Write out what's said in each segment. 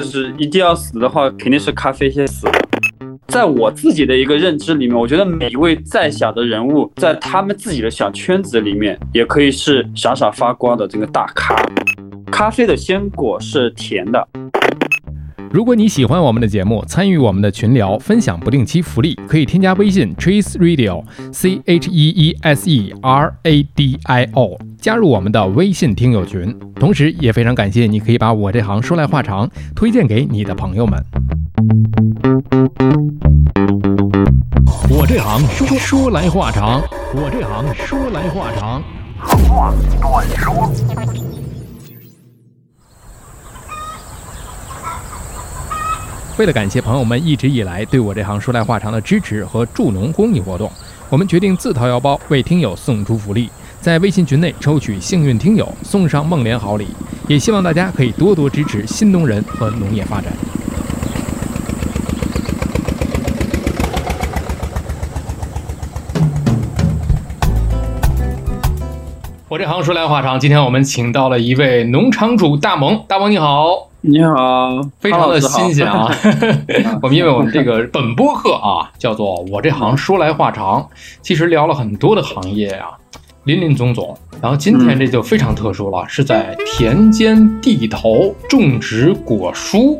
就是一定要死的话，肯定是咖啡先死。在我自己的一个认知里面，我觉得每一位再小的人物，在他们自己的小圈子里面，也可以是闪闪发光的这个大咖。咖啡的鲜果是甜的。如果你喜欢我们的节目，参与我们的群聊，分享不定期福利，可以添加微信 Cheese Radio，C H E E S E R A D I O，加入我们的微信听友群。同时，也非常感谢你可以把我这行说来话长推荐给你的朋友们。我这行说说来话长，我这行说来话长。话短说。为了感谢朋友们一直以来对我这行说来话长的支持和助农公益活动，我们决定自掏腰包为听友送出福利，在微信群内抽取幸运听友送上梦莲好礼。也希望大家可以多多支持新农人和农业发展。我这行说来话长，今天我们请到了一位农场主大萌，大萌你好，你好，非常的新鲜啊。我们因为我们这个本播客啊，叫做我这行说来话长，其实聊了很多的行业啊，林林总总。然后今天这就非常特殊了，是在田间地头种植果蔬，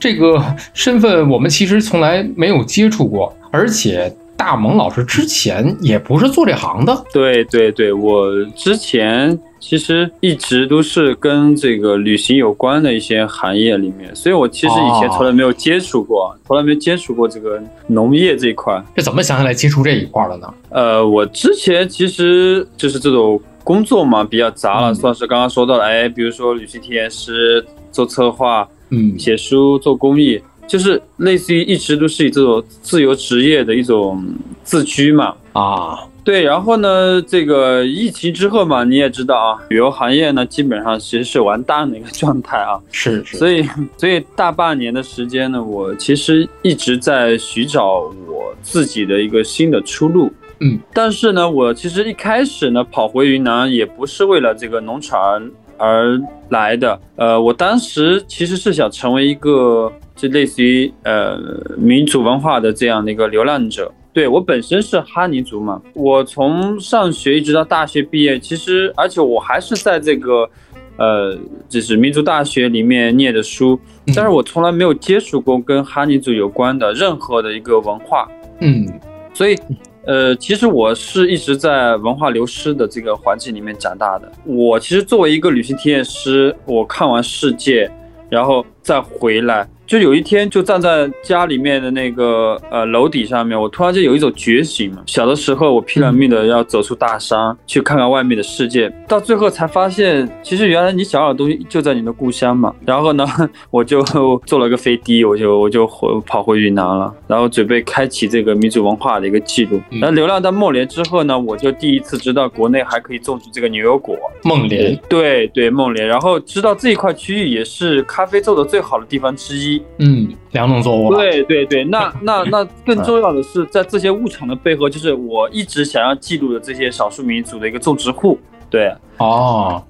这个身份我们其实从来没有接触过，而且。大萌老师之前也不是做这行的，对对对，我之前其实一直都是跟这个旅行有关的一些行业里面，所以我其实以前从来没有接触过，从来没接触过这个农业这一块。这怎么想起来接触这一块了呢？呃，我之前其实就是这种工作嘛，比较杂了，算是刚刚说到了，哎，比如说旅行体验师、做策划、嗯，写书、做公益。就是类似于一直都是以这种自由职业的一种自居嘛。啊，对，然后呢，这个疫情之后嘛，你也知道啊，旅游行业呢基本上其实是完蛋的一个状态啊，是是，所以所以大半年的时间呢，我其实一直在寻找我自己的一个新的出路，嗯，但是呢，我其实一开始呢跑回云南也不是为了这个农场而来的，呃，我当时其实是想成为一个。就类似于呃民族文化的这样的一个流浪者。对我本身是哈尼族嘛，我从上学一直到大学毕业，其实而且我还是在这个呃就是民族大学里面念的书，但是我从来没有接触过跟哈尼族有关的任何的一个文化。嗯，所以呃其实我是一直在文化流失的这个环境里面长大的。我其实作为一个旅行体验师，我看完世界，然后再回来。就有一天，就站在家里面的那个呃楼底上面，我突然间有一种觉醒嘛。小的时候，我拼了命的要走出大山，去看看外面的世界，到最后才发现，其实原来你想要的东西就在你的故乡嘛。然后呢，我就坐了个飞的，我就我就回跑回云南了，然后准备开启这个民族文化的一个记录。那流浪到孟连之后呢，我就第一次知道国内还可以种植这个牛油果。孟连，对对，孟连，然后知道这一块区域也是咖啡做的最好的地方之一。嗯，两种作物。对对对，那 那那更重要的是，在这些物产的背后，就是我一直想要记录的这些少数民族的一个种植户。对，哦，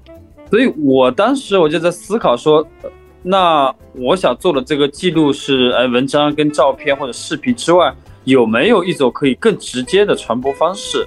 所以我当时我就在思考说，那我想做的这个记录是，哎，文章跟照片或者视频之外，有没有一种可以更直接的传播方式？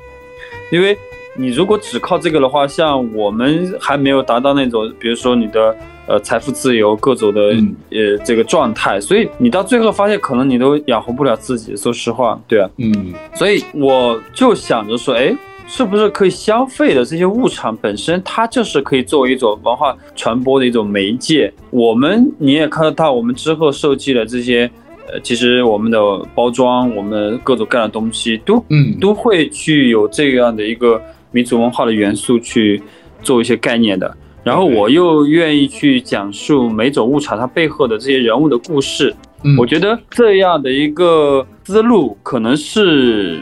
因为你如果只靠这个的话，像我们还没有达到那种，比如说你的。呃，财富自由，各种的呃这个状态，所以你到最后发现，可能你都养活不了自己。说实话，对啊，嗯，所以我就想着说，哎，是不是可以消费的这些物产本身，它就是可以作为一种文化传播的一种媒介。我们你也看得到，我们之后设计的这些，呃，其实我们的包装，我们各种各样的东西，都嗯都会去有这样的一个民族文化的元素去做一些概念的。然后我又愿意去讲述每种物产它背后的这些人物的故事，我觉得这样的一个思路可能是，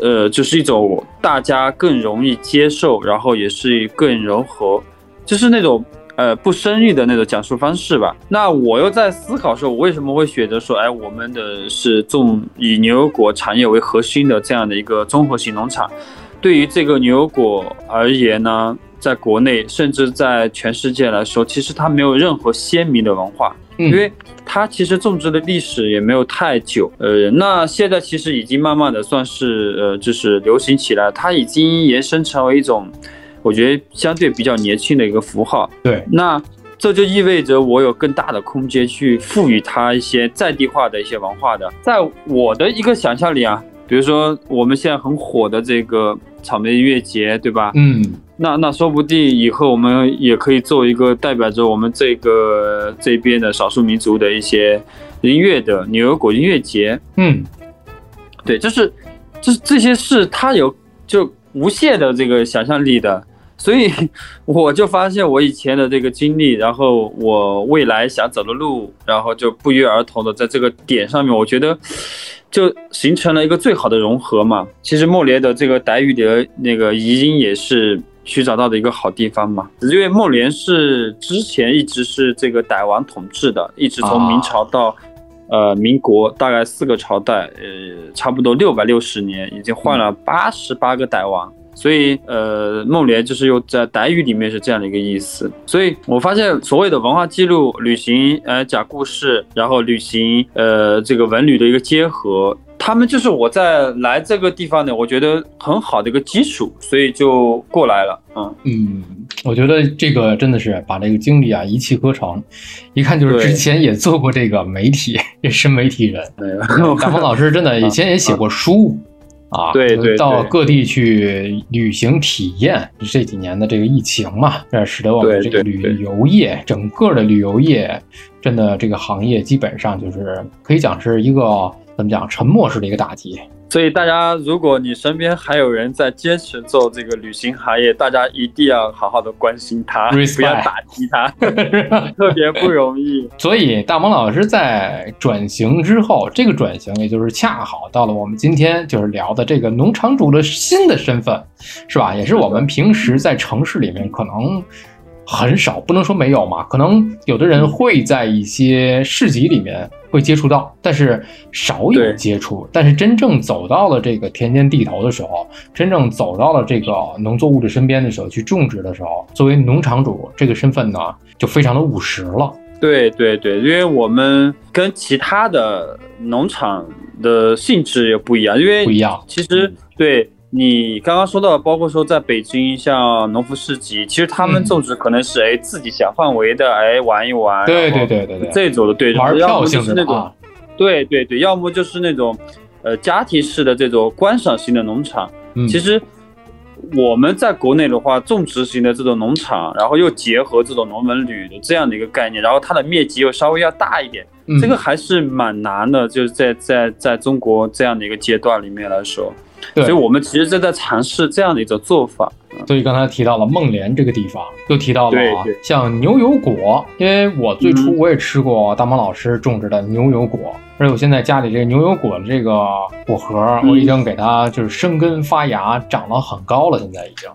呃，就是一种大家更容易接受，然后也是更柔和，就是那种呃不生硬的那种讲述方式吧。那我又在思考说，我为什么会选择说，哎，我们的是种以牛油果产业为核心的这样的一个综合性农场，对于这个牛油果而言呢？在国内，甚至在全世界来说，其实它没有任何鲜明的文化。嗯因为它其实种植的历史也没有太久，呃，那现在其实已经慢慢的算是呃，就是流行起来，它已经延伸成为一种，我觉得相对比较年轻的一个符号。对，那这就意味着我有更大的空间去赋予它一些在地化的一些文化的，在我的一个想象里啊，比如说我们现在很火的这个草莓音乐节，对吧？嗯，那那说不定以后我们也可以做一个代表着我们这个这边的少数民族的一些音乐的牛油果音乐节。嗯，对，就是就是这些事，它有就无限的这个想象力的。所以我就发现我以前的这个经历，然后我未来想走的路，然后就不约而同的在这个点上面，我觉得就形成了一个最好的融合嘛。其实莫连的这个傣语的那个遗音也是去找到的一个好地方嘛，因为孟连是之前一直是这个傣王统治的，一直从明朝到。呃，民国大概四个朝代，呃，差不多六百六十年，已经换了八十八个傣王。所以，呃，孟连就是又在傣语里面是这样的一个意思。所以我发现，所谓的文化记录、旅行，呃，讲故事，然后旅行，呃，这个文旅的一个结合，他们就是我在来这个地方呢，我觉得很好的一个基础，所以就过来了。嗯嗯，我觉得这个真的是把这个经历啊一气呵成，一看就是之前也做过这个媒体，也是媒体人。对，大鹏老师真的 以前也写过书。啊，对对到各地去旅行体验，这几年的这个疫情嘛，这使得我们这个对对旅游业，整个的旅游业，真的这个行业基本上就是可以讲是一个怎么讲沉默式的一个打击。所以大家，如果你身边还有人在坚持做这个旅行行业，大家一定要好好的关心他不要打击他，特别不容易。所以大萌老师在转型之后，这个转型也就是恰好到了我们今天就是聊的这个农场主的新的身份，是吧？也是我们平时在城市里面可能很少，不能说没有嘛，可能有的人会在一些市集里面会接触到，但是少有对接触。但是真正走到了这个田间地头的时候，真正走到了这个农作物的身边的时候，去种植的时候，作为农场主这个身份呢，就非常的务实了。对对对，因为我们跟其他的农场的性质也不一样，因为不一样其实对你刚刚说到，包括说在北京像农夫市集，其实他们嗯。种植可能是哎自己小范围的哎玩一玩，对对对对对，这种的对，玩票性是那种对对对，要么就是那种呃家庭式的这种观赏型的农场。嗯。其实我们在国内的话，种植型的这种农场，然后又结合这种农文旅的这样的一个概念，然后它的面积又稍微要大一点，嗯。这个还是蛮难的，就是在在在中国这样的一个阶段里面来说，对所以我们其实正在尝试这样的一种做法。所以刚才提到了孟连这个地方，又提到了啊像牛油果，因为我最初嗯。我也吃过大毛老师种植的牛油果，而且我现在家里这个牛油果的这个果核，嗯我已经给它就是生根发芽，长了很高了，现在已经。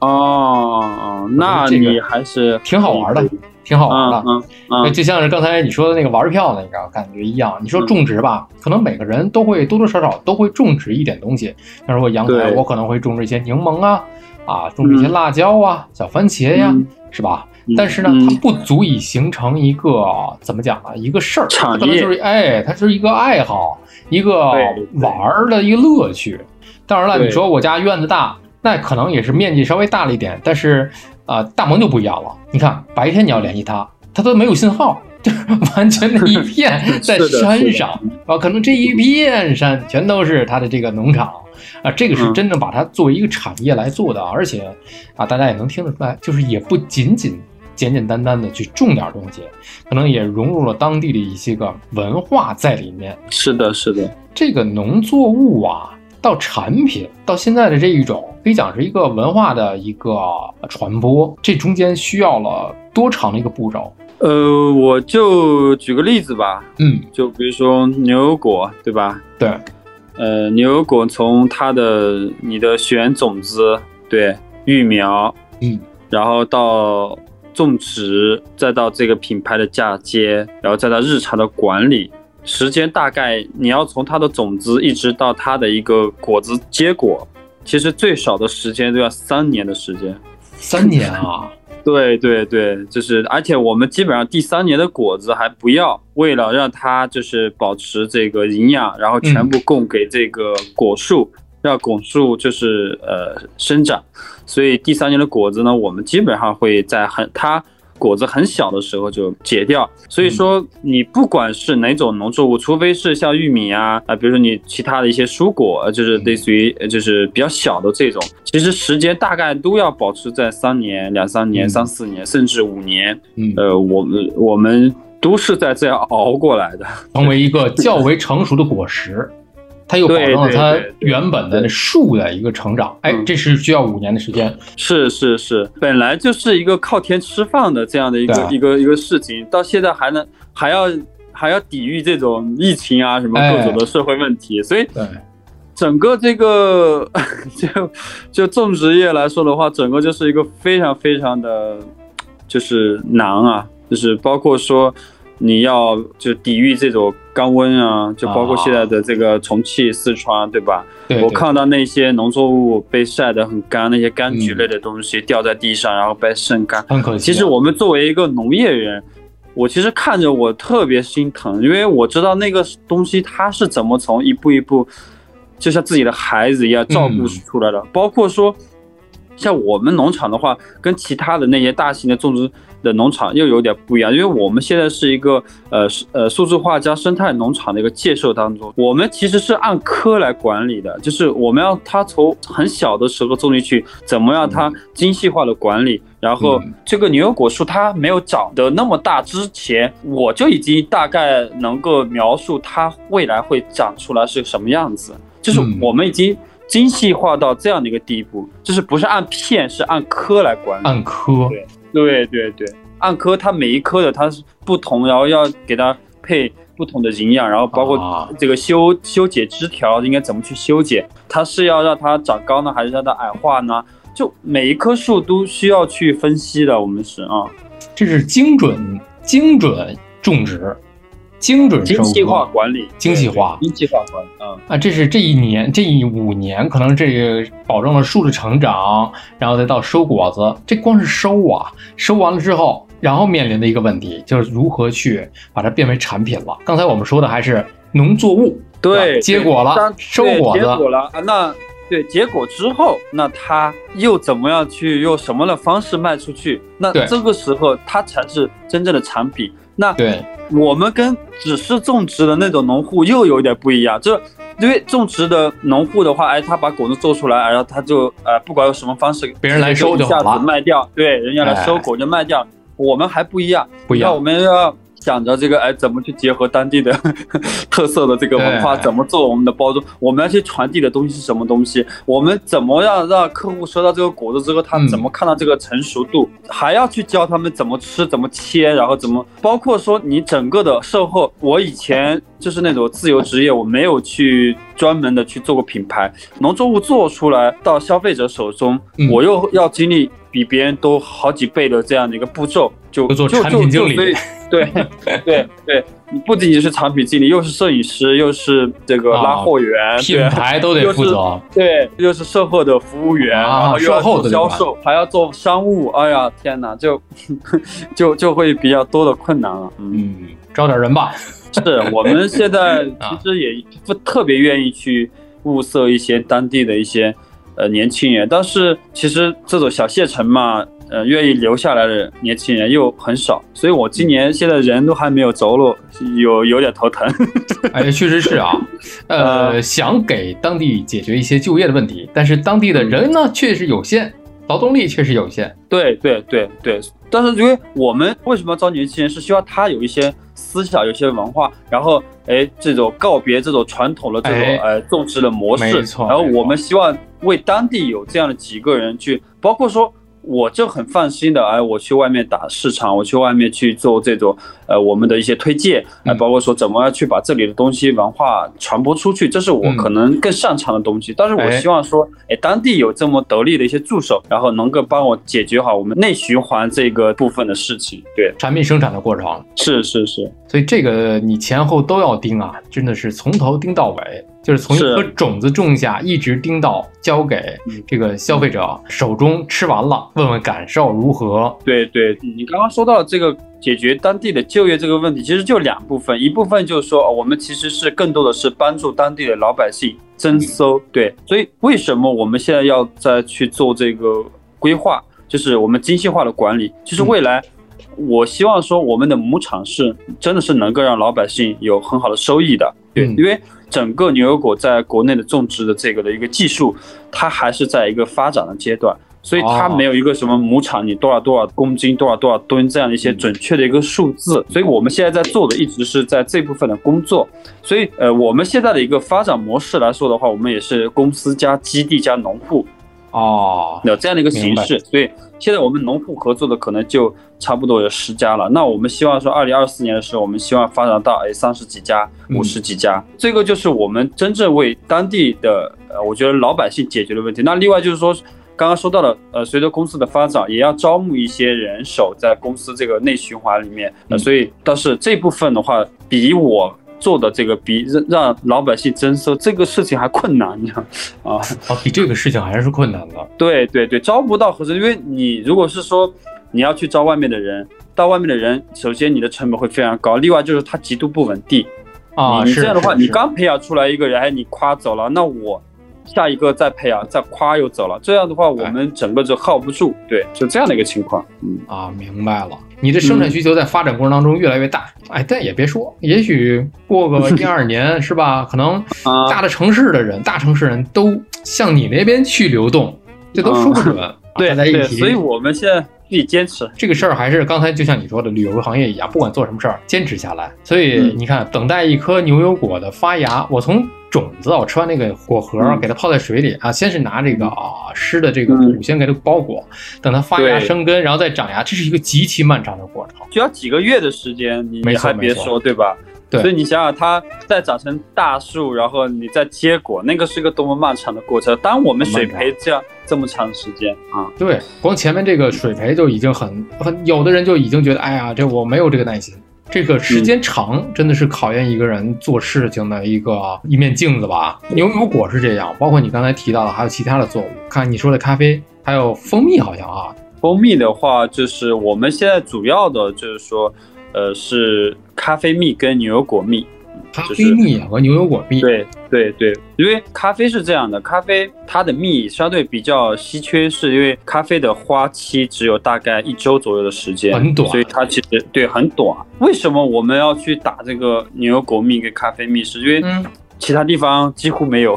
哦那这个你还是挺好玩的，挺好玩的。嗯嗯嗯，就像是刚才你说的那个玩票那个感觉一样，你说种植吧，可能每个人都会多多少少都会种植一点东西。那如果阳台，我可能会种植一些柠檬啊，啊，种植一些辣椒啊、小番茄呀，嗯是吧？嗯但是呢，嗯它不足以形成一个怎么讲呢？一个事儿，可能就是业哎，它是一个爱好，一个玩儿的一个乐趣。当然了，你说我家院子大，那可能也是面积稍微大了一点，但是啊、呃大萌就不一样了。你看，白天你要联系他，他都没有信号，就是完全 的一片在山上啊，可能这一片山全都是他的这个农场啊，这个是嗯真正把它作为一个产业来做的，而且啊，大家也能听得出来，就是也不仅仅简简单单的去种点东西，可能也融入了当地的一些个文化在里面。是的，是的，这个农作物啊，到产品，到现在的这一种，可以讲是一个文化的一个传播，这中间需要了多长的一个步骤？呃，我就举个例子吧，嗯，就比如说牛油果，对吧？对，呃，牛油果从它的你的选种子，对，育苗，嗯，然后到种植，再到这个品牌的嫁接，然后再到日常的管理，时间大概你要从它的种子一直到它的一个果子结果，其实最少的时间都要三年的时间。三年啊，对对对，就是，而且我们基本上第三年的果子还不要，为了让它就是保持这个营养，然后全部供给这个果树，让果树就是呃生长。所以第三年的果子呢，我们基本上会在很它果子很小的时候就解掉。所以说，你不管是哪种农作物，除非是像玉米啊啊，比如说你其他的一些蔬果，呃就是类似于呃就是比较小的这种，其实时间大概都要保持在三年、两三年、嗯三四年，甚至五年。嗯，呃，我们我们都是在这样熬过来的。成为一个较为成熟的果实，它又保证了它原本的树的一个成长。哎，嗯。这是需要五年的时间。是是是，本来就是一个靠天吃饭的这样的一个对一个一个事情，到现在还能还要还要抵御这种疫情啊什么哎各种的社会问题，所以对，整个这个 就就种植业来说的话，整个就是一个非常非常的就是难啊，就是包括说你要就抵御这种高温啊，就包括现在的这个重庆、四川，对吧？对，我对看到那些农作物被晒得很干，那些柑橘嗯类的东西掉在地上，然后被晒干。很可惜啊。其实我们作为一个农业人，我其实看着我特别心疼，因为我知道那个东西它是怎么从一步一步，就像自己的孩子一样照顾出来的。包括说，像我们农场的话，跟其他的那些大型的种植的农场又有点不一样，因为我们现在是一个呃呃数字化加生态农场的一个建设当中，我们其实是按科来管理的，就是我们要它从很小的时候种进去，怎么样它精细化的管理，然后嗯。这个牛油果树它没有长得那么大之前，我就已经大概能够描述它未来会长出来是什么样子，就是嗯。我们已经精细化到这样的一个地步，就是不是按片，是按颗来管理。按科，对对对对，按颗它每一颗的它是不同，然后要给它配不同的营养，然后包括啊。这个修修剪枝条应该怎么去修剪，它是要让它长高呢，还是让它矮化呢？就每一棵树都需要去分析的，我们是啊，这是精准精准种植，精准收精细化管理，精细化精细化管理，嗯，啊，这是这一年这一五年，可能这个保证了树的成长，然后再到收果子，这光是收啊，收完了之后，然后面临的一个问题就是如何去把它变为产品了。刚才我们说的还是农作物，对，结果了收果子，结果了啊，那对结果之后，那它又怎么样去用什么的方式卖出去？那这个时候它才是真正的产品。那对，我们跟只是种植的那种农户又有点不一样，就是因为种植的农户的话，哎，他把果子做出来，然后他就呃，不管用什么方式，别人来收就一下子卖掉，对，人家来收哎果就卖掉。我们还不一样，不一样。那我们要想着这个，哎，怎么去结合当地的 特色的这个文化，哎怎么做我们的包装？我们要去传递的东西是什么东西？我们怎么样让客户收到这个果子之后，他嗯怎么看到这个成熟度？还要去教他们怎么吃、怎么切，然后怎么，包括说你整个的售后。我以前就是那种自由职业，我没有去专门的去做过品牌，农作物做出来到消费者手中，嗯我又要经历比别人多好几倍的这样的一个步骤，就就做就产品经理 对对对，你不仅仅是产品经理，又是摄影师，又是这个拉货员，品牌都得负责。对，又是售后的服务员，啊然后又要售后的做销售，还要做商务，哎呀，天哪，就就就会比较多的困难了。嗯，嗯，招点人吧。是我们现在啊 其实也不特别愿意去物色一些当地的一些呃年轻人，但是其实这种小县城嘛。呃，愿意留下来的年轻人又很少，所以我今年现在人都还没有着落，有有点头疼。哎，确实是啊，呃，呃想给当地解决一些就业的问题，但是当地的人呢确实有限，劳动力确实有限。对对对对，但是因为我们为什么要招年轻人，是希望他有一些思想，有一些文化，然后哎，这种告别这种传统的这种哎呃种植的模式，然后我们希望为当地有这样的几个人去，包括说。我就很放心的，哎，我去外面打市场，我去外面去做这种，呃，我们的一些推荐，呃，嗯包括说怎么样去把这里的东西文化传播出去，这是我嗯可能更擅长的东西。但是我哎希望说，哎，当地有这么得力的一些助手，然后能够帮我解决好我们内循环这个部分的事情。对，产品生产的过程，是是是，所以这个你前后都要盯啊，真的是从头盯到尾。就是从一颗种子种下，一直盯到交给嗯这个消费者手中，吃完了，问问感受如何。对对，你刚刚说到这个解决当地的就业这个问题，其实就两部分，一部分就是说，哦我们其实是更多的是帮助当地的老百姓增收，对，所以为什么我们现在要再去做这个规划，就是我们精细化的管理，就是未来。我希望说，我们的牧场是真的是能够让老百姓有很好的收益的，对，嗯因为整个牛油果在国内的种植的这个的一个技术，它还是在一个发展的阶段，所以它哦没有一个什么牧场你多少多少公斤、多少多少吨这样的一些嗯准确的一个数字。所以我们现在在做的一直是在这部分的工作。所以呃，我们现在的一个发展模式来说的话，我们也是公司加基地加农户哦，有这样的一个形式。所以现在我们农户合作的可能就差不多有十家了。那我们希望说，二零二四年的时候，我们希望发展到哎三十几家、嗯五十几家，这个就是我们真正为当地的呃，我觉得老百姓解决的问题。那另外就是说。刚刚说到了，呃，随着公司的发展，也要招募一些人手在公司这个内循环里面，呃，嗯所以但是这部分的话，比我做的这个比让让老百姓增收这个事情还困难，你知道啊？啊，比这个事情还是困难的。对对对，招不到合适，因为你如果是说你要去招外面的人，到外面的人，首先你的成本会非常高，另外就是他极度不稳定。啊，是你你这样的话，你刚培养出来一个人，哎，你夸走了，那我下一个再培养，再夸又走了，这样的话，我们整个就耗不住。对，就这样的一个情况。嗯，啊，明白了。你的生产需求在发展过程当中越来越大，哎，但也别说，也许过个 一二年是吧？可能啊大的城市的人，大城市人都向你那边去流动，这都说不准。啊对对，大家一起，所以我们现在必须坚持。这个事儿还是刚才就像你说的，旅游行业一样，不管做什么事儿，坚持下来。所以嗯你看，等待一颗牛油果的发芽，我从种子，我吃完那个果核，嗯给它泡在水里啊，先是拿这个啊湿的这个嗯土先给它包裹，等它发芽生根，然后再长芽，这是一个极其漫长的过程。需要几个月的时间，你还别说，对吧？对所以你想想，它再长成大树，然后你再结果，那个是一个多么漫长的过程。当我们水培这样这么长时间啊，对，光前面这个水培就已经很很，有的人就已经觉得，哎呀，这我没有这个耐心。这个时间长，真的是考验一个人做事情的一个一面镜子吧。牛油果是这样，包括你刚才提到的，还有其他的作物，看你说的咖啡，还有蜂蜜，好像啊，蜂蜜的话，就是我们现在主要的就是说，呃，是咖啡蜜跟牛油果蜜。咖啡就是蜜和牛油果蜜。对对对，因为咖啡是这样的，咖啡它的蜜相对比较稀缺，是因为咖啡的花期只有大概一周左右的时间，很短所以它其实对很短。为什么我们要去打这个牛油果蜜跟咖啡蜜？是因为嗯，其他地方几乎没有，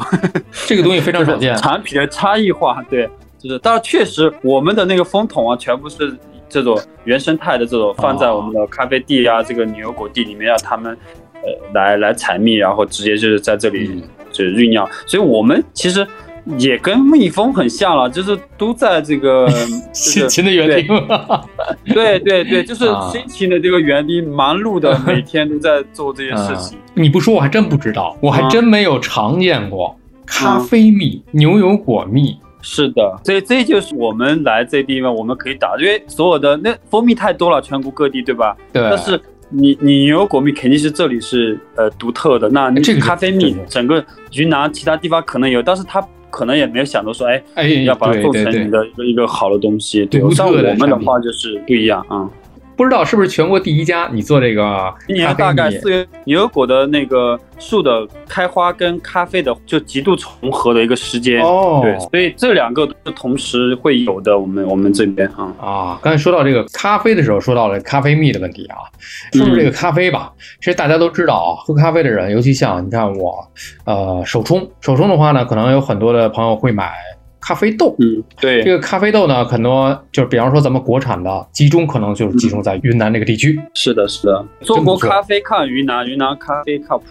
这个东西非常少见。产品的差异化，对，就是，但是确实我们的那个风筒啊，全部是这种原生态的这种放在我们的咖啡地啊，这个牛油果地里面，让他们呃来来采蜜，然后直接就是在这里嗯。就是酝酿，所以我们其实也跟蜜蜂很像了，就是都在这个 就是辛勤的园丁，对对对，就是啊。辛勤的这个园丁，忙碌的每天都在做这些事情。你不说我还真不知道，我还真没有尝见过咖啡蜜、牛油果蜜。是的，所以这就是我们来这地方我们可以打，因为所有的那蜂蜜太多了，全国各地对吧？对，但是你你牛油果蜜肯定是这里是呃独特的，那你这个咖啡蜜整个云南其他地方可能有，但是它可能也没有想到说，哎，哎，要把它做成你的一个一个好的东西。对，像我们的话就是不一样啊。不知道是不是全国第一家你做这个今年？大概四月，牛油果的那个树的开花跟咖啡的就极度重合的一个时间。哦，对，所以这两个都是同时会有的。我们我们这边啊，啊，刚才说到这个咖啡的时候，说到了咖啡蜜的问题啊。说说这个咖啡吧，其实大家都知道啊，喝咖啡的人，尤其像你看我，呃，手冲，手冲的话呢，可能有很多的朋友会买咖啡豆。嗯，对这，个咖啡豆呢，很多就是比方说咱们国产的，集中可能就是集中在云南这个地区是的，是的。中国咖啡看云南，云南咖啡靠谱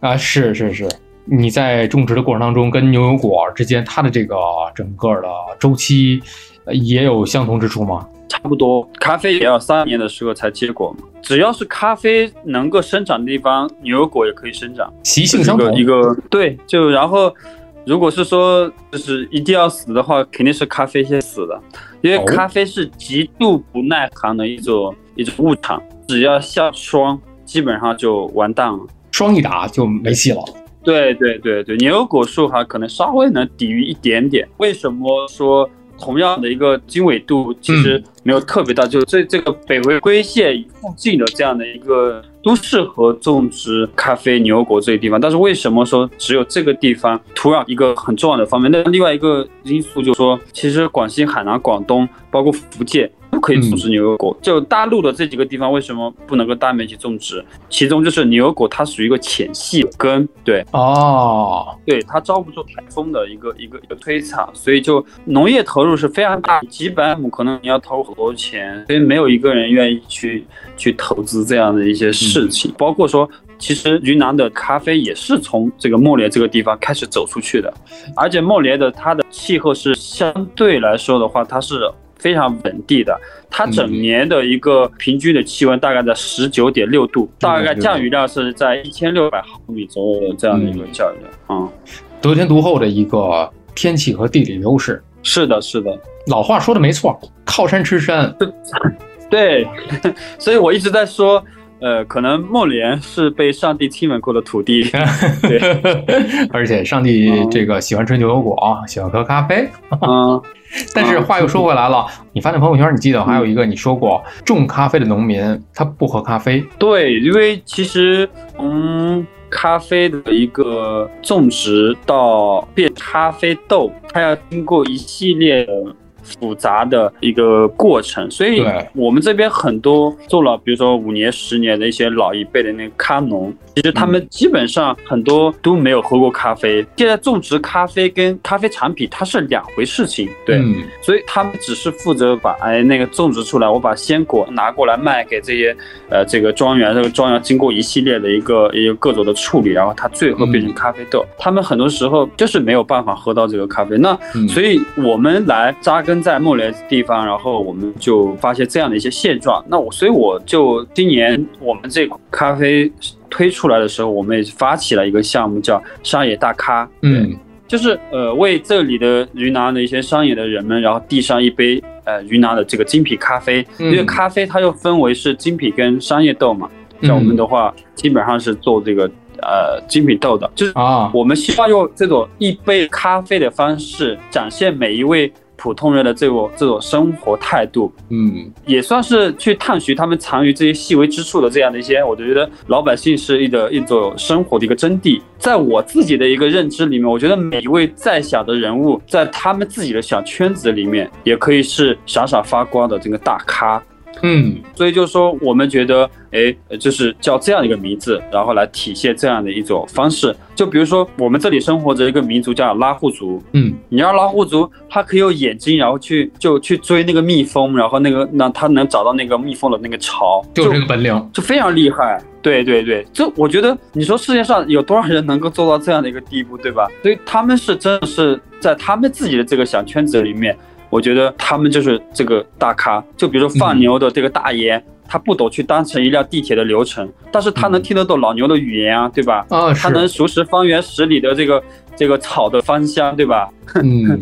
啊。啊，是是是。你在种植的过程当中，跟牛油果之间，它的这个整个的周期呃也有相同之处吗？差不多，咖啡也要三年的时候才结果嘛。只要是咖啡能够生长的地方，牛油果也可以生长。习性相同一个对，就然后，如果是说就是一定要死的话，肯定是咖啡先死的，因为哦咖啡是极度不耐寒的一种一种物产，只要下霜，基本上就完蛋了。霜一打就没戏了。对对对对，牛油果树哈可能稍微能抵御一点点。为什么说同样的一个经纬度其实没有特别大？就这这个北回归线附近的这样的一个都适合种植咖啡、牛油果这些地方。但是为什么说只有这个地方土壤一个很重要的方面？那另外一个因素就是说，其实广西、海南、广东包括福建。都可以种植牛油果，就大陆的这几个地方为什么不能够大面积种植？其中就是牛油果，它属于一个浅细根，对，哦，对，它招不住台风的一个一个一个推搡，所以就农业投入是非常大，几百亩可能你要投很多钱，所以没有一个人愿意去去投资这样的一些事情。包括说，其实云南的咖啡也是从这个莫连这个地方开始走出去的，而且莫连的它的气候是相对来说的话，它是。非常稳定的，它整年的一个平均的气温大概在十九点六度，大概降雨量是在一千六百毫米左右的这样的一个降雨量啊，得天独厚的一个天气和地理优势。是的，是的，老话说的没错，靠山吃山。对，所以我一直在说。呃，可能莫连是被上帝亲吻过的土地，对，而且上帝这个喜欢吃牛油果，喜欢喝咖啡。嗯，但是话又说回来了，你发那朋友圈，你记得还有一个你说过，种咖啡的农民他不喝咖啡。对，因为其实从咖啡的一个种植到变咖啡豆，它要经过一系列的。复杂的一个过程，所以我们这边很多做了，比如说五年、十年的一些老一辈的那个咖农，其实他们基本上很多都没有喝过咖啡。现在种植咖啡跟咖啡产品它是两回事情，对，所以他们只是负责把哎那个种植出来，我把鲜果拿过来卖给这些呃这个庄园，这个庄园经过一系列的一个一个各种的处理，然后它最后变成咖啡豆。他们很多时候就是没有办法喝到这个咖啡，那所以我们来扎根。在莫雷地方，然后我们就发现这样的一些现状。那我，所以我就今年我们这款咖啡推出来的时候，我们也发起了一个项目，叫商业大咖。嗯，就是呃，为这里的云南的一些商业的人们，然后递上一杯呃云南的这个精品咖啡。因为咖啡它又分为是精品跟商业豆嘛。像我们的话，基本上是做这个呃精品豆的，就是啊，我们希望用这种一杯咖啡的方式，展现每一位。普通人的这种这种生活态度，嗯，也算是去探寻他们藏于这些细微之处的这样的一些，我觉得老百姓是一的一种生活的一个真谛。在我自己的一个认知里面，我觉得每一位在小的人物，在他们自己的小圈子里面，也可以是闪闪发光的这个大咖。嗯，所以就是说，我们觉得，哎，就是叫这样一个名字，然后来体现这样的一种方式。就比如说，我们这里生活着一个民族叫拉祜族，嗯，你要拉祜族，他可以用眼睛，然后去就去追那个蜜蜂，然后那个那他能找到那个蜜蜂的那个巢，就这个本领，就非常厉害。对对对，这我觉得，你说世界上有多少人能够做到这样的一个地步，对吧？所以他们是真的是在他们自己的这个小圈子里面。我觉得他们就是这个大咖，就比如说放牛的这个大爷，他不懂去当成一辆地铁的流程，但是他能听得懂老牛的语言啊，对吧？啊，他能熟识方圆十里的这个这个草的芳香，对吧？嗯，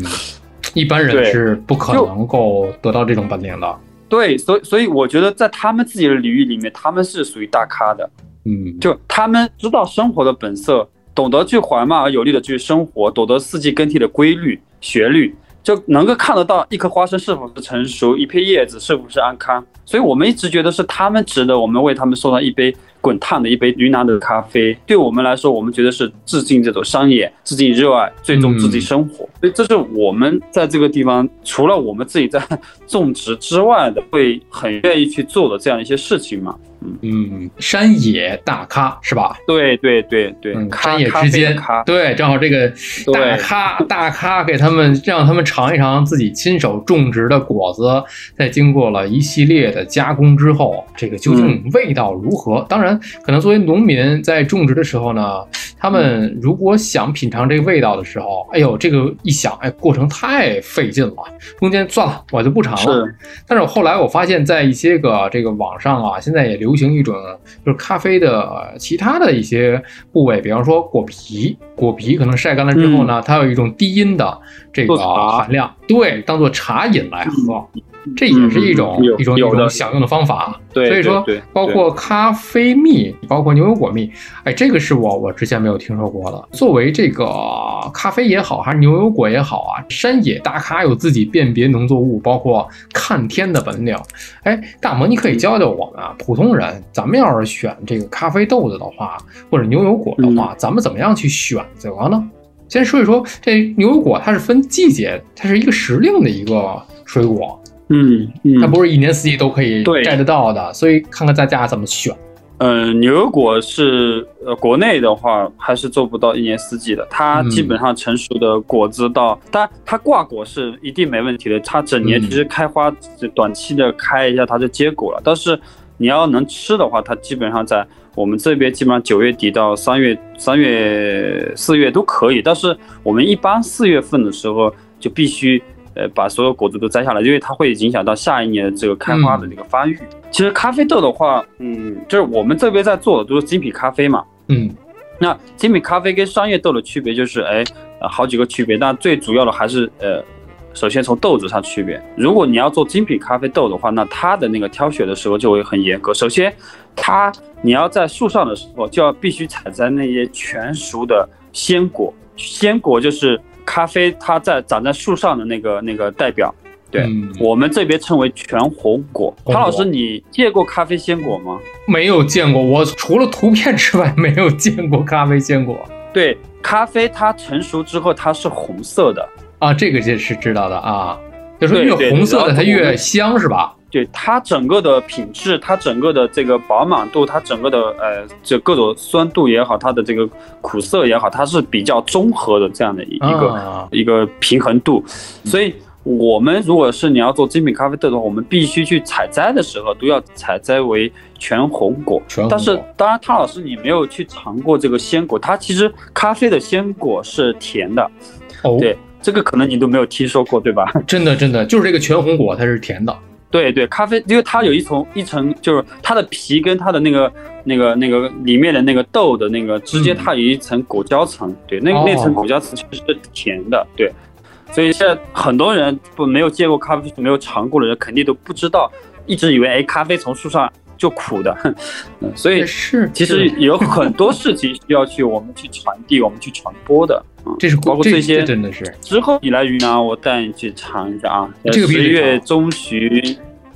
一般人是不可能够得到这种本领的。对，所以所以我觉得在他们自己的领域里面，他们是属于大咖的。嗯，就他们知道生活的本色，懂得去缓慢而有力的去生活，懂得四季更替的规律旋律。就能够看得到一颗花生是否是成熟，一片叶子是否是安康，所以我们一直觉得是他们值得我们为他们送上一杯滚烫的一杯云南的咖啡。对我们来说，我们觉得是致敬这种商业，致敬热爱，最终致敬生活。所以这是我们在这个地方，除了我们自己在种植之外的，会很愿意去做的这样一些事情嘛。嗯，山野大咖是吧？对对对对，山野之间，对，正好这个大咖大咖给他们让他们尝一尝自己亲手种植的果子，在经过了一系列的加工之后，这个究竟味道如何？当然，可能作为农民在种植的时候呢，他们如果想品尝这个味道的时候，哎呦，这个一想，哎，过程太费劲了，中间算了，我就不尝了。但是我后来我发现，在一些个这个网上啊，现在也流。流行一种就是咖啡的其他的一些部位，比方说果皮，果皮可能晒干了之后呢，它有一种低音的这个含量，对，当做茶饮来喝。这也是一种嗯一种一种享用的方法。对所以说包括咖啡蜜，包括牛油果蜜，哎，这个是我我之前没有听说过的。作为这个咖啡也好，还是牛油果也好啊，山野大咖有自己辨别农作物，包括看天的本领。哎，大萌，你可以教教我们啊，普通人，咱们要是选这个咖啡豆子的话，或者牛油果的话，咱们怎么样去选择呢？先说一说这牛油果，它是分季节，它是一个时令的一个水果，嗯嗯，它不是一年四季都可以对摘得到的，所以看看大家怎么选。嗯，牛油果是呃国内的话还是做不到一年四季的，它嗯基本上成熟的果子到，当然它挂果是一定没问题的，它整年嗯其实开花就短期的开一下它就结果了，但是你要能吃的话，它基本上在我们这边基本上九月底到三月三月四月都可以，但是我们一般四月份的时候就必须。呃，把所有果子都摘下来，因为它会影响到下一年这个开花的这个发育。其实咖啡豆的话，嗯，就是我们这边在做的都是精品咖啡嘛。嗯那精品咖啡跟商业豆的区别就是，哎，呃，好几个区别，但最主要的还是，呃，首先从豆子上区别。如果你要做精品咖啡豆的话，那它的那个挑选的时候就会很严格。首先，它你要在树上的时候，就要必须采摘那些全熟的鲜果，鲜果就是咖啡它在长在树上的那个那个代表。对嗯我们这边称为全红果。潘老师，你见过咖啡鲜果吗？没有见过，我除了图片之外没有见过咖啡鲜果对，咖啡它成熟之后它是红色的。啊，这个这是知道的啊，就是越红色的它越香是吧？对它整个的品质，它整个的这个饱满度，它整个的呃，这各种酸度也好，它的这个苦涩也好，它是比较综合的这样的一一个、啊一个平衡度。所以，我们如果是你要做精品咖啡豆的话，我们必须去采摘的时候都要采摘为全红果。全红果但是，当然，汤老师你没有去尝过这个鲜果，它其实咖啡的鲜果是甜的，哦，对，这个可能你都没有听说过，对吧？真的真的就是这个全红果它是甜的，对对，咖啡，因为它有一层一层，就是它的皮跟它的那个那个那个里面的那个豆的那个之间，嗯它有一层果胶层，对，那哦。那层果胶层其实是甜的，对。所以现在很多人不没有见过咖啡，没有尝过的人，肯定都不知道，一直以为哎，咖啡从树上就苦的，嗯，所以是其实有很多事情需要去我们去传递，我们去传播的，嗯，这是包括这这些这真的是之后你来云南，我带你去尝一下啊。这个十月中旬，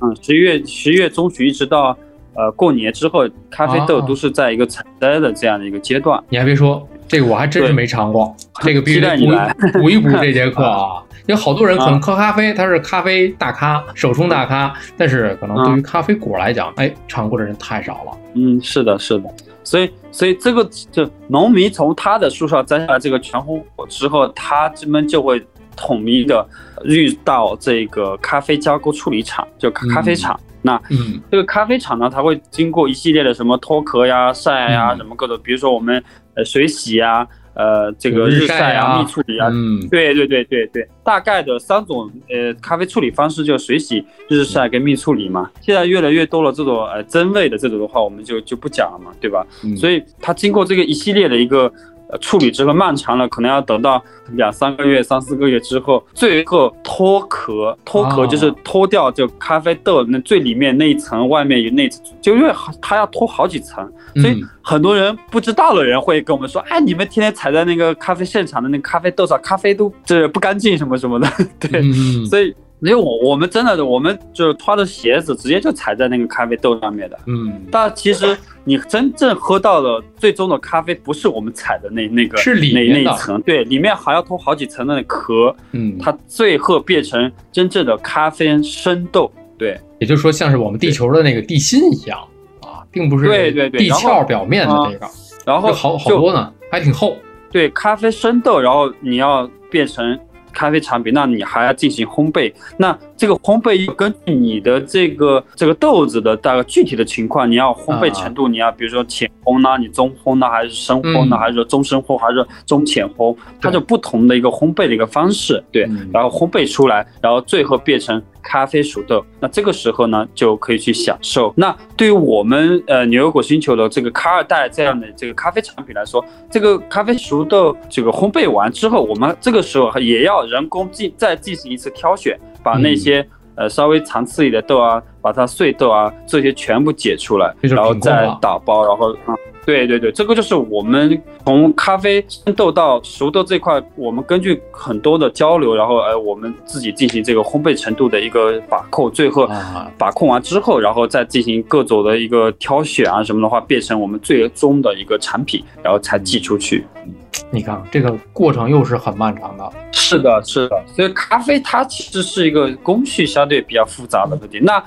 嗯，十月十月中旬一直到呃过年之后，咖啡豆啊都是在一个采摘的这样的一个阶段。你还别说，这个我还真是没尝过，这个必须期得补待你来补一补这节 课啊。有好多人可能啊喝咖啡，他是咖啡大咖、手冲大咖，但是可能对于咖啡果来讲，哎，尝过的人太少了。嗯，是的，是的。所以，所以这个就农民从他的树上摘下来这个全红果之后，他这边就会统一的运到这个咖啡加工处理厂，就咖咖啡嗯厂。那嗯这个咖啡厂呢，它会经过一系列的什么脱壳呀、晒呀、嗯什么各种，比如说我们呃水洗呀、呃这个日日晒啊啊、蜜处理啊，嗯对对对对对，大概的三种呃咖啡处理方式，就是水洗、日晒跟蜜处理嘛。现在越来越多了这种呃真味的这种的话，我们就就不讲了嘛，对吧？嗯，所以它经过这个一系列的一个呃处理之后，漫长了，可能要等到两三个月、三四个月之后，最后脱壳。脱壳就是脱掉就咖啡豆那最里面那一层，外面有那一层，就因为它要脱好几层，所以嗯很多人不知道的人会跟我们说，哎，你们天天踩在那个咖啡现场的那个咖啡豆上，咖啡都这不干净什么什么的，对，嗯所以。因为我我们真的，我们就是穿着鞋子直接就踩在那个咖啡豆上面的，嗯，但其实你真正喝到的最终的咖啡，不是我们踩的那那个是里那面的。那一层，对，里面还要脱好几层的壳，嗯，它最后变成真正的咖啡生豆，对。也就是说，像是我们地球的那个地心一样啊，并不是对对对地壳表面的这个，然后好好多呢，还挺厚。对咖啡生豆，然后你要变成咖啡产品，那你还要进行烘焙。那这个烘焙根据你的这个这个豆子的大概具体的情况，你要烘焙程度，你要比如说浅烘呢，你中烘呢，还是深烘呢，嗯还是说中深烘，还是说中浅烘，它就不同的一个烘焙的一个方式，对嗯，然后烘焙出来，然后最后变成咖啡熟豆。那这个时候呢，就可以去享受。那对于我们呃牛油果星球的这个卡二代这样的这个咖啡产品来说，这个咖啡熟豆这个烘焙完之后，我们这个时候也要人工进再进行一次挑选，把那些、呃稍微残次一点豆啊，把它碎豆啊这些全部解出来，然后再打包，然后嗯。对对对，这个就是我们从咖啡生豆到熟豆这块，我们根据很多的交流，然后呃，我们自己进行这个烘焙程度的一个把控，最后啊把控完之后，然后再进行各种的一个挑选啊什么的话，变成我们最终的一个产品，然后才寄出去。你看这个过程又是很漫长的。是的，是的，所以咖啡它其实是一个工序相对比较复杂的问题。那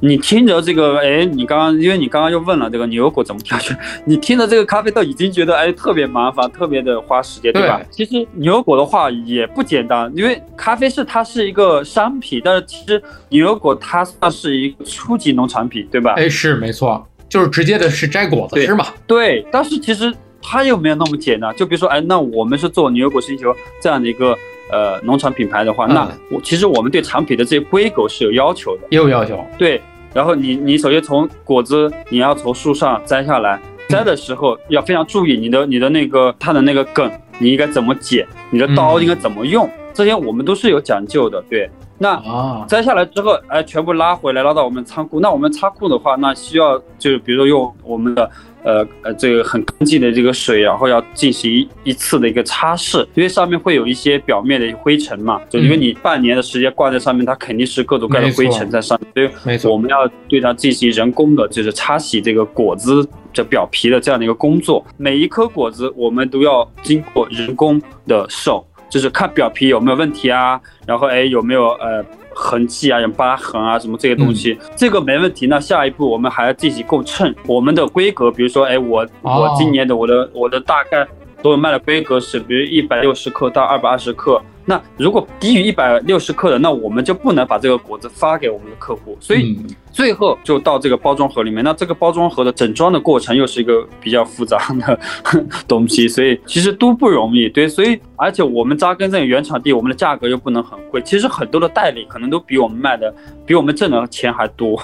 你听着这个，哎，你刚刚因为你刚刚又问了这个牛油果怎么挑选，你听着这个咖啡豆已经觉得哎特别麻烦，特别的花时间，对吧？其实牛油果的话也不简单，因为咖啡是它是一个商品，但是其实牛油果它算是一个初级农产品，对吧？哎，是没错，就是直接的是摘果子对吃嘛。对，但是其实它又没有那么简单。就比如说，哎，那我们是做牛油果星球这样的一个呃农产品牌的话，嗯那我其实我们对产品的这些规格是有要求的。也有要求，对，然后你你首先从果子你要从树上摘下来，摘的时候要非常注意你的你的那个它的那个梗，你应该怎么剪，你的刀嗯应该怎么用，这些我们都是有讲究的。对，那啊，摘下来之后，哎，全部拉回来，拉到我们仓库。那我们仓库的话，那需要就是比如说用我们的呃呃这个很干净的这个水，然后要进行一一次的一个擦拭，因为上面会有一些表面的灰尘嘛，就因为嗯你半年的时间挂在上面，它肯定是各种各样的灰尘在上面，所以我们要对它进行人工的，就是擦洗这个果子这表皮的这样的一个工作。每一颗果子我们都要经过人工的手，就是看表皮有没有问题啊，然后哎有没有呃痕迹啊、有疤痕啊什么这些东西，这个没问题。那下一步我们还要进行共称我们的规格，比如说哎我哦我今年的我的我的大概所有卖的规格是，比如一百六十克到二百二十克。那如果低于一百六十克的，那我们就不能把这个果子发给我们的客户。所以嗯最后就到这个包装盒里面。那这个包装盒的整装的过程又是一个比较复杂的东西，所以其实都不容易。对，所以而且我们扎根在原产地，我们的价格又不能很贵。其实很多的代理可能都比我们卖的，比我们挣的钱还多。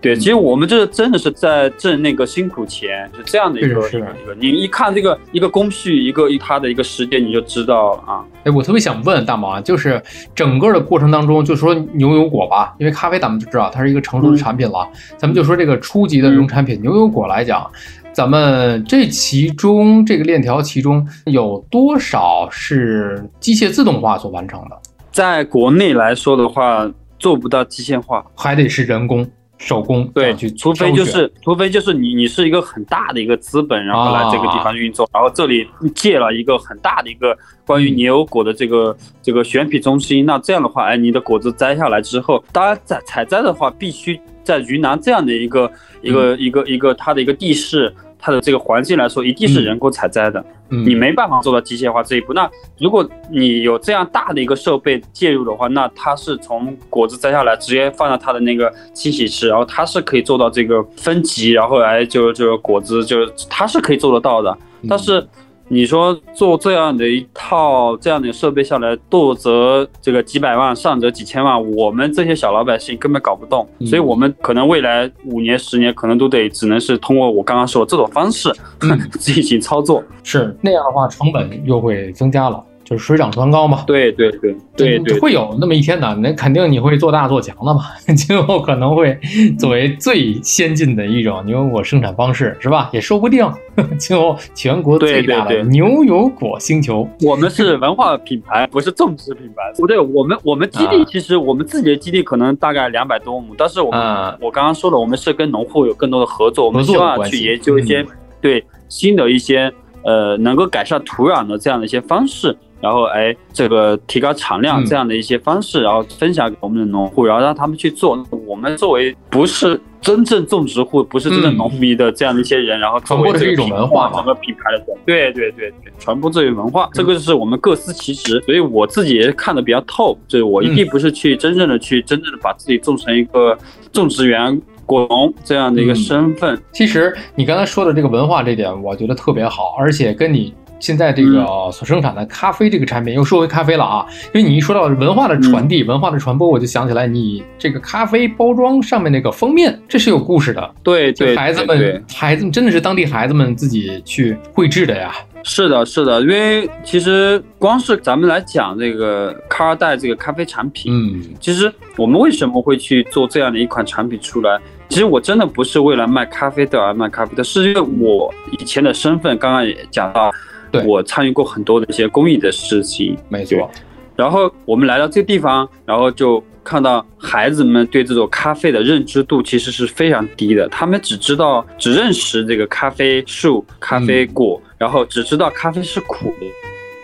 对，其实我们这真的是在挣那个辛苦钱，是这样的一个一个一个。你一看这个一个工序，一个一它的一个时间，你就知道啊。哎，我特别想问大毛啊，就是整个的过程当中，就说牛油果吧，因为咖啡咱们就知道它是一个成熟的产品了，咱们就说这个初级的农产品、牛油果来讲，咱们这其中这个链条其中有多少是机械自动化所完成的，在国内来说的话，做不到机械化。还得是人工手工对样去，除非就是，除非就是你你是一个很大的一个资本，然后来这个地啊。方运作，然后这里借了一个很大的一个关于牛油果的这个这个选品中心，那这样的话，哎，你的果子摘下来之后，当然采采摘的话，必须在云南这样的一个一个一个一个它的一个地势。它的这个环境来说，一定是人工采摘的，嗯，你没办法做到机械化这一步。那如果你有这样大的一个设备介入的话，那它是从果子摘下来，直接放到它的那个清洗池，然后它是可以做到这个分级，然后来就就果子就它是可以做得到的。嗯但是你说做这样的一套这样的设备下来，动辄这个几百万，上则几千万，我们这些小老百姓根本搞不动，嗯。所以我们可能未来五年、十年可能都得只能是通过我刚刚说的这种方式嗯。进行操作。是。那样的话，成本又会增加了，就是水涨船高嘛。对对对对对，会有那么一天的，那肯定你会做大做强的嘛，今后可能会作为最先进的一种牛油果生产方式，是吧？也说不定，今后全国最大的牛油果星球。我们是文化品牌，不是种植品牌。不对，我们我们基地啊其实我们自己的基地可能大概两百多亩，但是我们、啊我刚刚说了，我们是跟农户有更多的合作，我们希望去研究一些、嗯对新的一些呃能够改善土壤的这样的一些方式。然后，哎，这个提高产量嗯。这样的一些方式，然后分享给我们的农户，然后让他们去做。我们作为不是真正种植户，不是真正嗯农民的这样的一些人，然后传播的是一种这个文化嘛。整个品牌的人，对对对对，传播这个文化，这个是我们各司其职，所以我自己也是看的比较透，就是我一定不是去真正的去真正的把自己种成一个种植园果农这样的一个嗯。身份。其实你刚才说的这个文化这点，我觉得特别好，而且跟你现在这个所生产的咖啡这个产品，又说回咖啡了啊，因为你一说到文化的传递、文化的传播，我就想起来你这个咖啡包装上面那个封面，这是有故事的。对对，孩子们，孩子们真的是当地孩子们自己去绘制的呀。是的，是的，因为其实光是咱们来讲这个卡尔代这个咖啡产品，嗯，其实我们为什么会去做这样的一款产品出来？其实我真的不是为了卖咖啡豆而卖咖啡豆，是因为我以前的身份，刚刚也讲到，对。我参与过很多的一些公益的事情，没错，然后我们来到这个地方，然后就看到孩子们对这种咖啡的认知度其实是非常低的，他们只知道只认识这个咖啡树、咖啡果，然后只知道咖啡是苦的，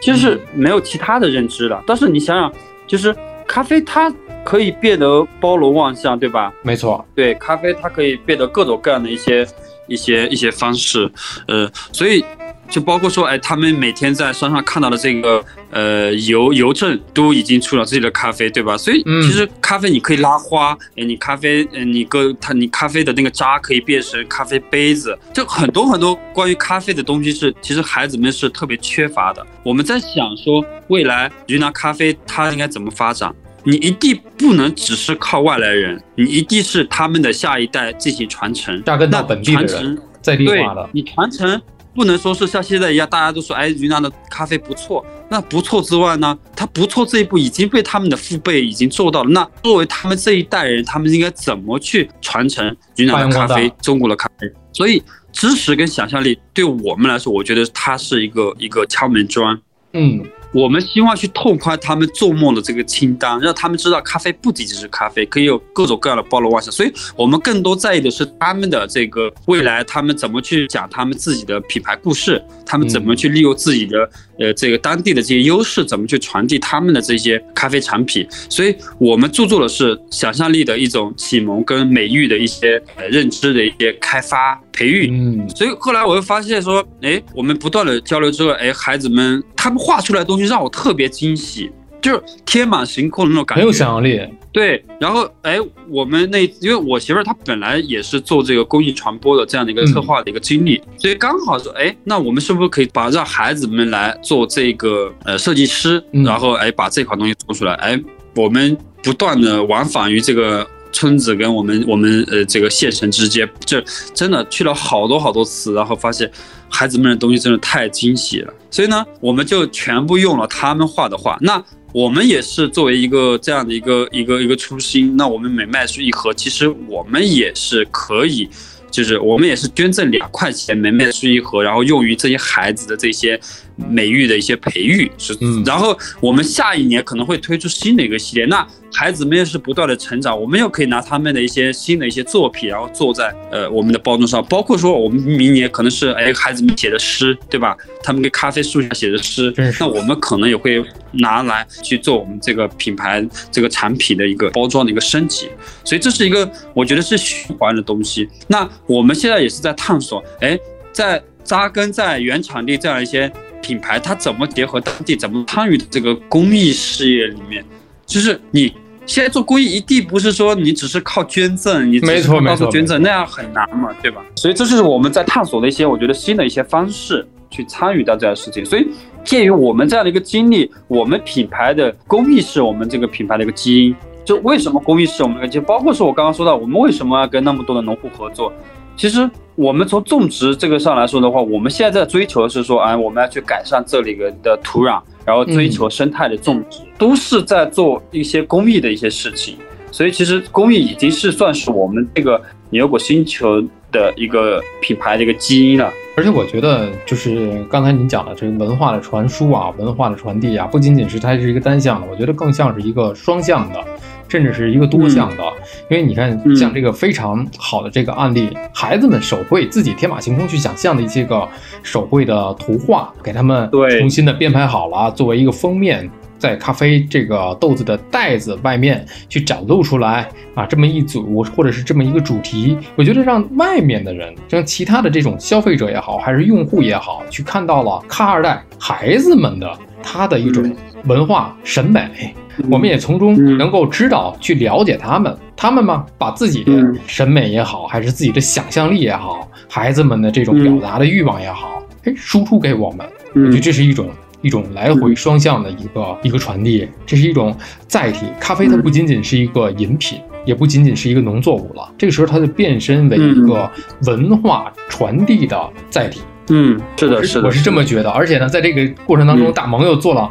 其实是没有其他的认知了。但是你想想，就是咖啡它可以变得包罗万象，对吧？没错，对，咖啡它可以变得各种各样的一些一些一些方式，呃，所以就包括说，哎，他们每天在山上看到的这个呃邮邮政都已经出了自己的咖啡，对吧？所以嗯其实咖啡你可以拉花，哎，你咖啡，嗯，你个它你咖啡的那个渣可以变成咖啡杯子，就很多很多关于咖啡的东西是其实孩子们是特别缺乏的。我们在想说，未来云南咖啡它应该怎么发展？你一定不能只是靠外来人，你一定是他们的下一代进行传承，扎根到那本地的传承人，在地对化的，你传承不能说是像现在一样，大家都说哎云南的咖啡不错，那不错之外呢，他不错这一步已经被他们的父辈已经做到了。那作为他们这一代人，他们应该怎么去传承云南的咖啡、中国的咖啡？所以知识跟想象力对我们来说，我觉得它是一个一个敲门砖。嗯，我们希望去拓宽他们做梦的这个清单，让他们知道咖啡不仅仅是咖啡，可以有各种各样的包罗万象。所以我们更多在意的是他们的这个未来，他们怎么去讲他们自己的品牌故事，他们怎么去利用自己的呃这个当地的这些优势，怎么去传递他们的这些咖啡产品。所以我们注重的是想象力的一种启蒙跟美育的一些呃认知的一些开发培育。嗯，所以后来我又发现说，哎，我们不断的交流之后，哎，孩子们他们画出来的东西让我特别惊喜，就是天马行空的那种感觉。很有想象力，对，然后哎，我们那因为我媳妇儿她本来也是做这个公益传播的这样的一个策划的一个经历，所以刚好说，哎，那我们是不是可以把让孩子们来做这个呃设计师，嗯然后哎把这款东西做出来，哎，我们不断的往返于这个。村子跟我们我们呃这个县城之间，这真的去了好多好多次，然后发现孩子们的东西真的太惊喜了，所以呢，我们就全部用了他们画的画。那我们也是作为一个这样的一个一个一个初心，那我们每卖出一盒，其实我们也是可以，就是我们也是捐赠两块钱每卖出一盒，然后用于这些孩子的这些美育的一些培育，是，嗯然后我们下一年可能会推出新的一个系列，那孩子们也是不断的成长，我们又可以拿他们的一些新的一些作品，然后做在呃我们的包装上，包括说我们明年可能是哎孩子们写的诗，对吧？他们给咖啡树下写的诗那我们可能也会拿来去做我们这个品牌这个产品的一个包装的一个升级，所以这是一个我觉得是循环的东西。那我们现在也是在探索，哎，在扎根在原产地这样一些品牌，它怎么结合当地，怎么参与这个公益事业里面，就是你。现在做公益一定不是说你只是靠捐赠，你只没错没错到捐赠那样很难嘛，对吧？所以这就是我们在探索的一些我觉得新的一些方式去参与到这样的事情。所以鉴于我们这样的一个经历，我们品牌的公益是我们这个品牌的一个基因。就为什么公益是我们的基因？包括是我刚刚说到，我们为什么要跟那么多的农户合作？其实我们从种植这个上来说的话，我们现在在追求的是说，哎，我们要去改善这里的土壤，然后追求生态的种植，都是在做一些公益的一些事情。所以其实公益已经是算是我们这个牛果星球的一个品牌的一个基因了。而且我觉得，就是刚才您讲的这个文化的传输啊，文化的传递啊，不仅仅是它是一个单向的，我觉得更像是一个双向的，甚至是一个多项的。因为你看，嗯像这个非常好的这个案例，孩子们手绘自己天马行空去想象的一些个手绘的图画，给他们重新的编排好了，作为一个封面。在咖啡这个豆子的袋子外面去展露出来啊，这么一组或者是这么一个主题，我觉得让外面的人，让其他的这种消费者也好，还是用户也好，去看到了咖二代孩子们的他的一种文化审美，我们也从中嗯能够知道去了解他们，他们嘛，把自己的嗯审美也好，还是自己的想象力也好，孩子们的这种表达的欲望也好，哎，输出给我们，我觉得嗯这是一种。一种来回双向的一个一个传递，这是一种载体。咖啡它不仅仅是一个饮品，也不仅仅是一个农作物了，这个时候它就变身为一个文化传递的载体。嗯，是的，是的，我是这么觉得。而且呢，在这个过程当中，大萌又做了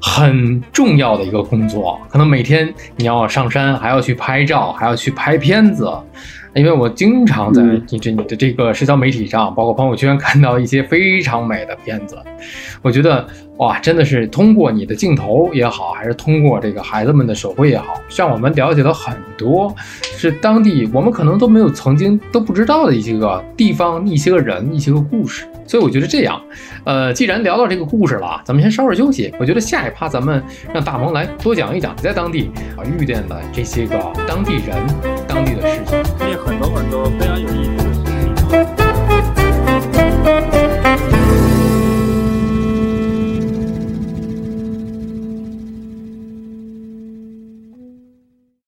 很重要的一个工作，可能每天你要上山，还要去拍照，还要去拍片子。因为我经常在你这你的这个社交媒体上，包括朋友圈 看到一些非常美的片子，我觉得哇，真的是通过你的镜头也好，还是通过这个孩子们的手绘也好，让我们了解了很多是当地我们可能都没有曾经都不知道的一些个地方、一些个人、一些个故事。所以我觉得这样，呃，既然聊到这个故事了，咱们先稍事休息。我觉得下一趴咱们让大萌来多讲一讲你在当地啊遇见的这些个当地人、当地的事情。很多很多非常有意思的事情。